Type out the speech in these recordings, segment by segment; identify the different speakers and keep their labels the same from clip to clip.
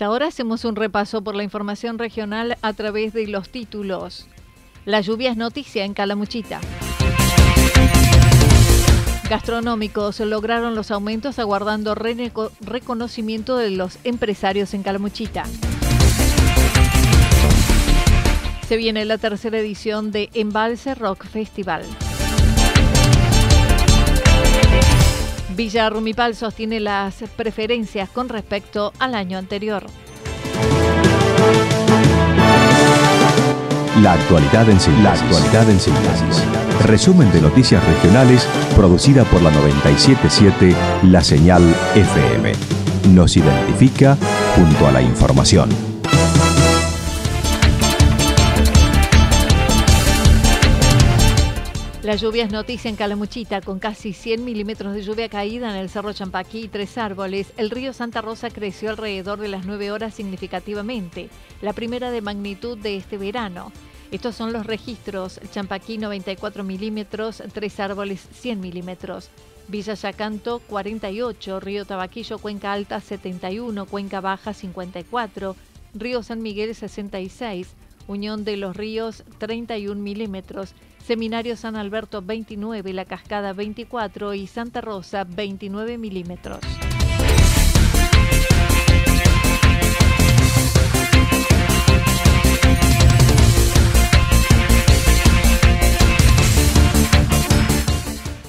Speaker 1: Ahora hacemos un repaso por la información regional a través de los títulos. La lluvia es noticia en Calamuchita. Gastronómicos lograron los aumentos aguardando reconocimiento de los empresarios en Calamuchita. Se viene la tercera edición de Embalse Rock Festival. Villa Rumipal sostiene las preferencias con respecto al año anterior.
Speaker 2: La actualidad en síntesis. La actualidad en síntesis. Resumen de noticias regionales producida por la 977 La Señal FM. Nos identifica junto a la información.
Speaker 1: La lluvia es noticia en Calamuchita, con casi 100 milímetros de lluvia caída en el Cerro Champaquí y tres árboles. El río Santa Rosa creció alrededor de las 9 horas significativamente, la primera de magnitud de este verano. Estos son los registros. Champaquí 94 milímetros, tres árboles 100 milímetros. Villa Yacanto 48, Río Tabaquillo, Cuenca Alta 71, Cuenca Baja 54, Río San Miguel 66, Unión de los Ríos 31 milímetros. Seminario San Alberto 29, La Cascada 24 y Santa Rosa 29 milímetros.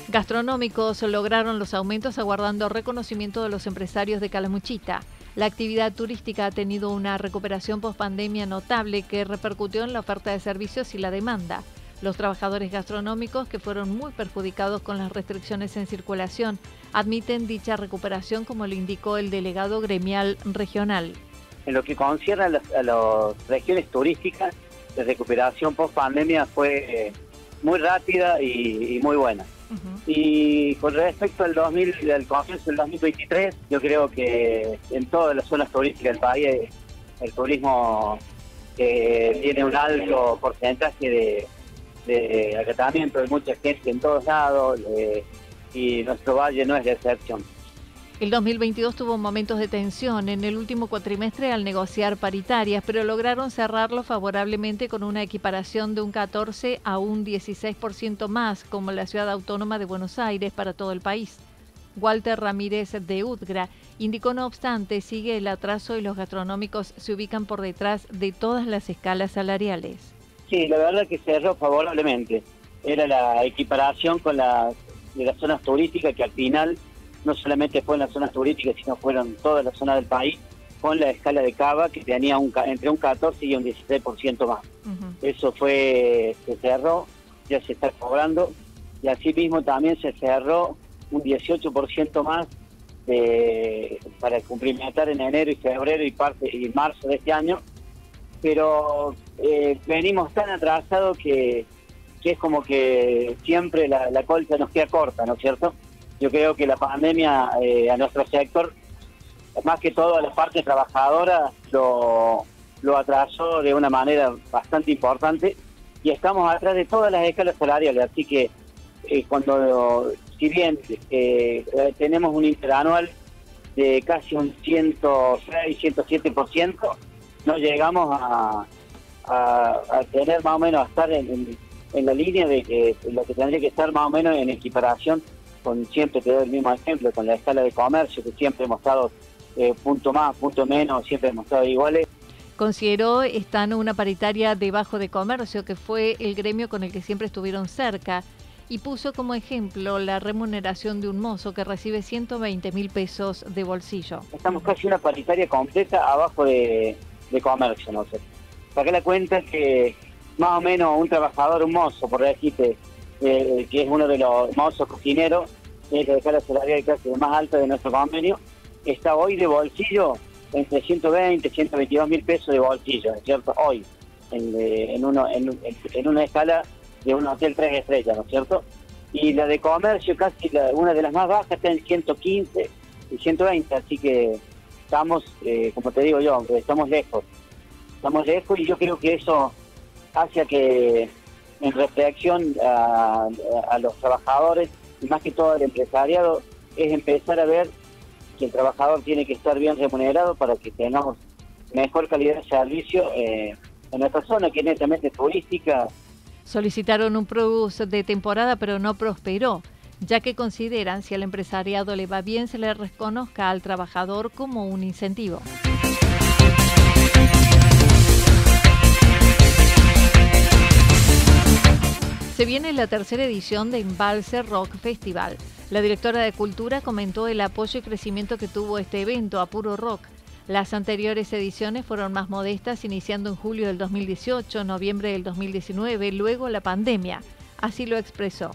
Speaker 1: Gastronómicos lograron los aumentos aguardando reconocimiento de los empresarios de Calamuchita. La actividad turística ha tenido una recuperación post pandemia notable que repercutió en la oferta de servicios y la demanda. Los trabajadores gastronómicos, que fueron muy perjudicados con las restricciones en circulación, admiten dicha recuperación, como lo indicó el delegado gremial regional.
Speaker 3: En lo que concierne a las, regiones turísticas, la recuperación post pandemia fue eh, muy rápida y, muy buena. Y con respecto al 2000, al comienzo del 2023, yo creo que en todas las zonas turísticas del país el turismo eh, tiene un alto porcentaje de, de acatamiento de mucha gente en todos lados y nuestro valle no es la excepción.
Speaker 1: El 2022 tuvo momentos de tensión en el último cuatrimestre al negociar paritarias, pero lograron cerrarlo favorablemente con una equiparación de un 14 a un 16% más, como la ciudad autónoma de Buenos Aires para todo el país. Walter Ramírez de Udgra indicó, no obstante, sigue el atraso y los gastronómicos se ubican por detrás de todas las escalas salariales.
Speaker 3: Sí, la verdad que cerró favorablemente. Era la equiparación con las, de las zonas turísticas que al final no solamente fue en las zonas turísticas, sino fueron todas las zonas del país, con la escala de Cava que tenía un, entre un 14 y un 16% más. Eso fue, se cerró, ya se está cobrando, y asimismo también se cerró un 18% más de, para cumplimentar en enero y febrero y parte y marzo de este año pero eh, venimos tan atrasados que, es como que siempre la, la colcha nos queda corta, ¿no es cierto? Yo creo que la pandemia a nuestro sector, más que todo a la parte trabajadora, lo, lo atrasó de una manera bastante importante y estamos atrás de todas las escalas salariales, así que cuando, si bien tenemos un interanual de casi un 106, 107%, no llegamos a, a, tener más o menos, a estar en, la línea de que lo que tendría que estar más o menos en equiparación con, siempre te doy el mismo ejemplo, con la escala de comercio, que siempre hemos estado eh, punto más, punto menos, siempre hemos estado iguales.
Speaker 1: Consideró están una paritaria debajo de comercio, que fue el gremio con el que siempre estuvieron cerca y puso como ejemplo la remuneración de un mozo que recibe 120 mil pesos de bolsillo.
Speaker 3: Estamos casi una paritaria completa abajo de, comercio, no sé. Saqué la cuenta que más o menos un trabajador, un mozo, por decirte, eh, que es uno de los mozos cocineros, tiene que dejar la salarial casi más alta de nuestro convenio, está hoy de bolsillo entre 120 122 mil pesos de bolsillo, cierto? Hoy, en, eh, en, uno, en una escala de un hotel tres estrellas, ¿no es cierto? Y la de comercio, casi una de las más bajas, está en 115 y 120, así que estamos, eh, como te digo yo, estamos lejos. Estamos lejos y yo creo que eso hace que en reflexión a, a los trabajadores y más que todo al empresariado es empezar a ver que el trabajador tiene que estar bien remunerado para que tengamos mejor calidad de servicio eh, en nuestra zona que es turística
Speaker 1: Solicitaron un plus de temporada pero no prosperó, ya que consideran si al empresariado le va bien se le reconozca al trabajador como un incentivo. Se viene la tercera edición de Embalse Rock Festival. La directora de Cultura comentó el apoyo y crecimiento que tuvo este evento a puro rock las anteriores ediciones fueron más modestas, iniciando en julio del 2018, noviembre del 2019, luego la pandemia. Así lo expresó.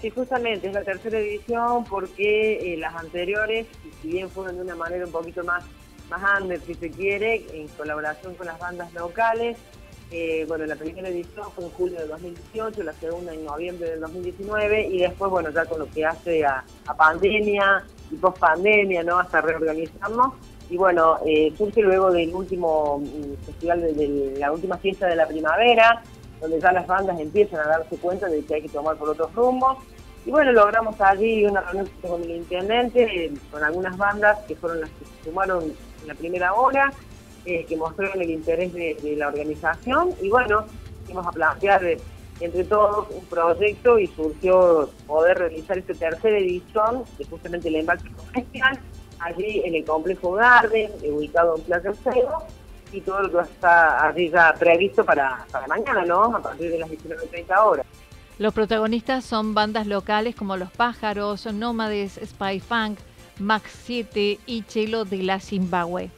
Speaker 4: Sí, justamente es la tercera edición porque eh, las anteriores, si bien fueron de una manera un poquito más, más under, si se quiere, en colaboración con las bandas locales, eh, bueno, la primera edición fue en julio del 2018, la segunda en noviembre del 2019 y después, bueno, ya con lo que hace a, pandemia y post pandemia, ¿no? Hasta reorganizarnos y bueno, eh, surge luego del último mm, festival, de, la última fiesta de la primavera, donde ya las bandas empiezan a darse cuenta de que hay que tomar por otros rumbos. Y bueno, logramos allí una reunión con el intendente, con algunas bandas que fueron las que se sumaron en la primera hora, eh, que mostraron el interés de, la organización. Y bueno, fuimos a plantear eh, entre todos un proyecto y surgió poder realizar esta tercera edición de justamente el embarque profesional allí en el complejo Garden, ubicado en Plaza Cero, y todo lo que está allí ya previsto para, para mañana, ¿no? A partir de las 19.30 horas.
Speaker 1: Los protagonistas son bandas locales como Los Pájaros, Nómades, Spy Funk, Max 7 y Chelo de la Zimbabue.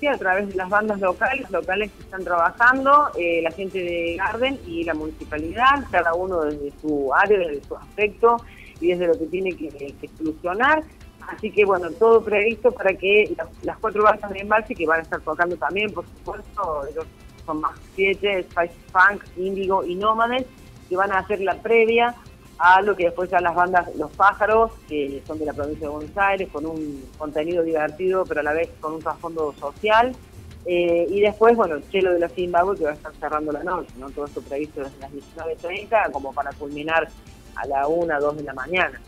Speaker 4: Sí, a través de las bandas locales, locales que están trabajando, eh, la gente de Garden y la municipalidad, cada uno desde su área, desde su aspecto y desde lo que tiene que, que solucionar. Así que bueno, todo previsto para que las, cuatro bandas de embalse que van a estar tocando también, por supuesto, ellos son más siete, Spice Funk, Índigo y Nómades, que van a hacer la previa a lo que después ya las bandas Los Pájaros, que son de la provincia de Buenos Aires, con un contenido divertido, pero a la vez con un trasfondo social. Eh, y después, bueno, Chelo de la Zimbabue, que va a estar cerrando la noche, ¿no? Todo esto previsto desde las 19.30, como para culminar a la 1, 2 de la mañana.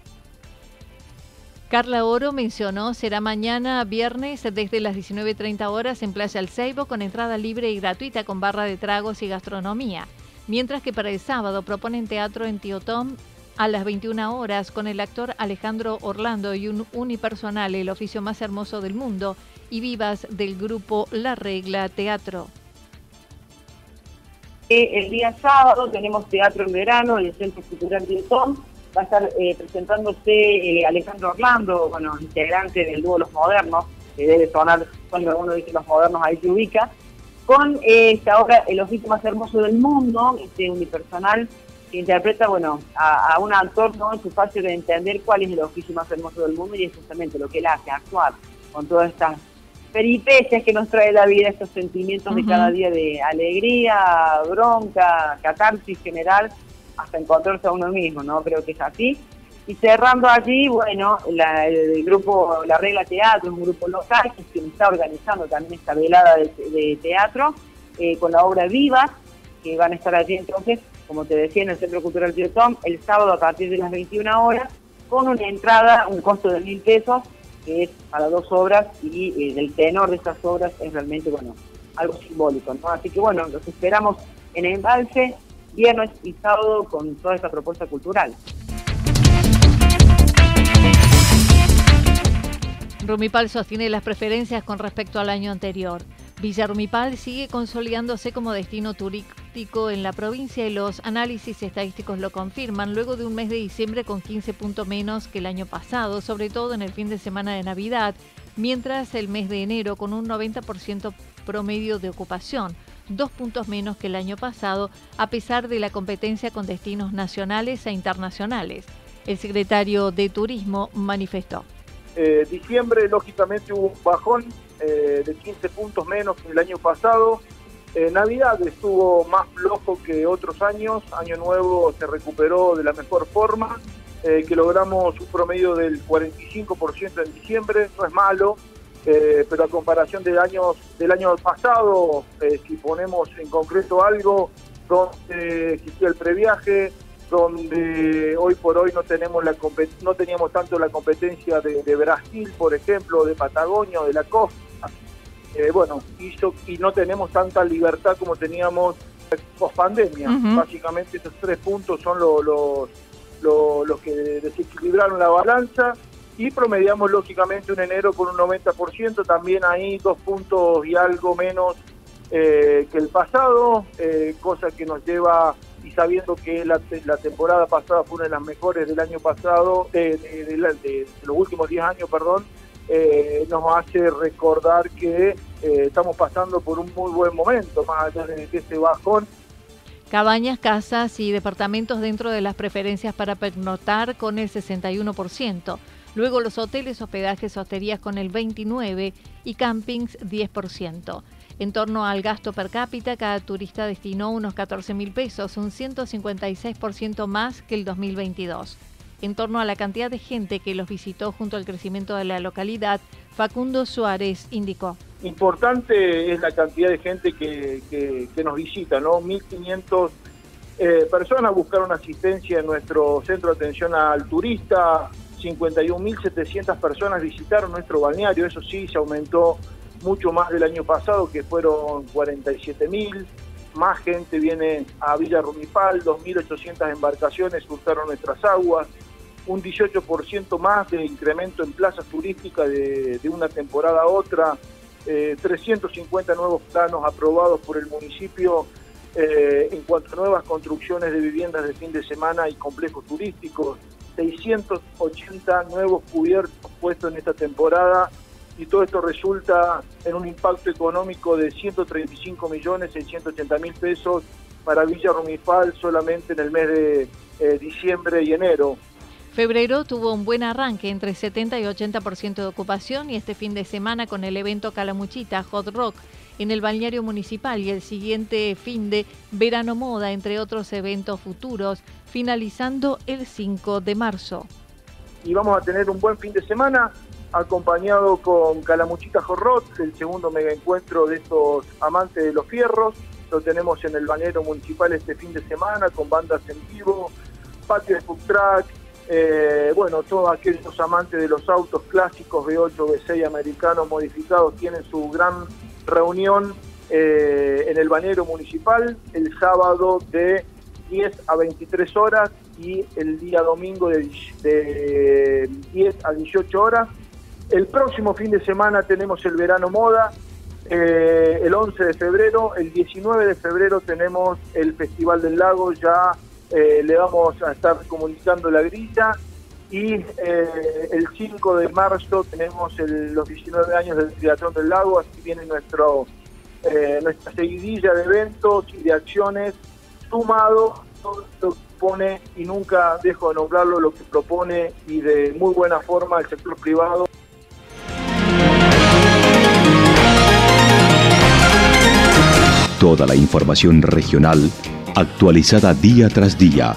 Speaker 1: Carla Oro mencionó será mañana viernes desde las 19.30 horas en Playa El Ceibo con entrada libre y gratuita con barra de tragos y gastronomía. Mientras que para el sábado proponen teatro en Tom a las 21 horas con el actor Alejandro Orlando y un unipersonal, el oficio más hermoso del mundo, y vivas del grupo La Regla Teatro.
Speaker 4: Eh, el día sábado tenemos teatro en verano en el Centro Cultural Tom va a estar eh, presentándose eh, Alejandro Orlando, bueno, integrante del dúo Los Modernos, que debe sonar cuando uno dice Los Modernos ahí se ubica, con eh, esta obra El oficio más hermoso del mundo, este unipersonal que interpreta, bueno, a, un actor ¿no? en su fácil de entender cuál es el oficio más hermoso del mundo y es justamente lo que él hace, actuar con todas estas peripecias que nos trae la vida, estos sentimientos de cada día de alegría, bronca, catarsis general, hasta encontrarse a uno mismo, ¿no? Creo que es así. Y cerrando allí, bueno, el grupo La Regla Teatro, un grupo local que está organizando también esta velada de, teatro, eh, con la obra Viva, que van a estar allí entonces, como te decía, en el Centro Cultural Tío Tom, el sábado a partir de las 21 horas, con una entrada, un costo de mil pesos, que es para dos obras, y eh, el tenor de estas obras es realmente, bueno, algo simbólico, ¿no? Así que bueno, los esperamos en Embalse, viernes y sábado con toda esta propuesta cultural.
Speaker 1: Rumipal sostiene las preferencias con respecto al año anterior. Villa Rumipal sigue consolidándose como destino turístico en la provincia y los análisis estadísticos lo confirman luego de un mes de diciembre con 15 puntos menos que el año pasado, sobre todo en el fin de semana de Navidad, mientras el mes de enero con un 90% promedio de ocupación, dos puntos menos que el año pasado, a pesar de la competencia con destinos nacionales e internacionales. El secretario de Turismo manifestó.
Speaker 5: Eh, diciembre, lógicamente, hubo un bajón eh, de 15 puntos menos que el año pasado. Eh, Navidad estuvo más flojo que otros años. Año Nuevo se recuperó de la mejor forma, que logramos un promedio del 45% en diciembre. No es malo, pero a comparación del año, del año pasado, si ponemos en concreto algo, donde existía el previaje, donde hoy por hoy no tenemos la no teníamos tanto la competencia de, Brasil, por ejemplo, de Patagonia, de la costa. Eh, bueno, hizo, y no tenemos tanta libertad como teníamos post pandemia. Básicamente esos tres puntos son los, los, que desequilibraron la balanza y promediamos lógicamente un enero con un 90%, también ahí dos puntos y algo menos eh, que el pasado, eh, cosa que nos lleva y sabiendo que la, temporada pasada fue una de las mejores del año pasado, de, los últimos 10 años, perdón, eh, nos hace recordar que eh, estamos pasando por un muy buen momento, más allá de, este bajón.
Speaker 1: Cabañas, casas y departamentos dentro de las preferencias para pernoctar con el 61%. Luego los hoteles, hospedajes, hosterías con el 29% y campings 10%. En torno al gasto per cápita, cada turista destinó unos 14 mil pesos, un 156% más que el 2022. En torno a la cantidad de gente que los visitó junto al crecimiento de la localidad, Facundo Suárez indicó.
Speaker 5: Importante es la cantidad de gente que, nos visita, ¿no? 1.500 eh, personas buscaron asistencia en nuestro centro de atención al turista, 51.700 personas visitaron nuestro balneario, eso sí, se aumentó mucho más del año pasado, que fueron 47 mil. Más gente viene a Villa Rumipal, 2.800 embarcaciones surcaron nuestras aguas, un 18% más de incremento en plazas turísticas de, una temporada a otra, 350 eh, nuevos planos aprobados por el municipio eh, en cuanto a nuevas construcciones de viviendas de fin de semana y complejos turísticos, 680 nuevos cubiertos puestos en esta temporada y todo esto resulta en un impacto económico de 135 millones 680 mil pesos para Villa Rumifal solamente en el mes de eh, diciembre y enero.
Speaker 1: Febrero tuvo un buen arranque entre 70 y 80% de ocupación y este fin de semana con el evento Calamuchita Hot Rock en el balneario municipal y el siguiente fin de Verano Moda, entre otros eventos futuros, finalizando el 5 de marzo.
Speaker 5: Y vamos a tener un buen fin de semana acompañado con Calamuchita Jorrot, el segundo mega encuentro de estos amantes de los fierros. Lo tenemos en el bañero municipal este fin de semana con bandas en vivo, patio de food track, eh, bueno, todos aquellos amantes de los autos clásicos V8, V6 americanos modificados tienen su gran reunión eh, en el bañero municipal el sábado de 10 a 23 horas y el día domingo de, de 10 a 18 horas. El próximo fin de semana tenemos el verano moda, eh, el 11 de febrero, el 19 de febrero tenemos el Festival del Lago, ya eh, le vamos a estar comunicando la grilla y eh, el 5 de marzo tenemos los 19 años del Triatlón del Lago, así viene nuestro, nuestra seguidilla de eventos y de acciones. Sumado todo lo que pone y nunca dejo de nombrarlo lo que propone y de muy buena forma el sector privado.
Speaker 2: Toda la información regional actualizada día tras día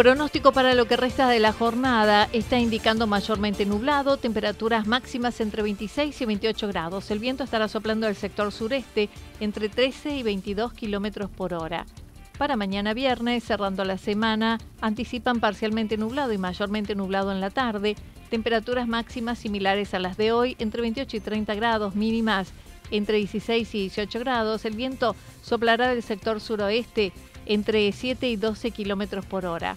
Speaker 1: Pronóstico para lo que resta de la jornada está indicando mayormente nublado, temperaturas máximas entre 26 y 28 grados. El viento estará soplando del sector sureste entre 13 y 22 kilómetros por hora. Para mañana viernes, cerrando la semana, anticipan parcialmente nublado y mayormente nublado en la tarde. Temperaturas máximas similares a las de hoy, entre 28 y 30 grados, mínimas entre 16 y 18 grados. El viento soplará del sector suroeste entre 7 y 12 kilómetros por hora.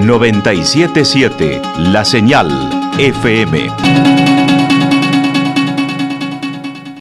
Speaker 2: 977 La Señal FM.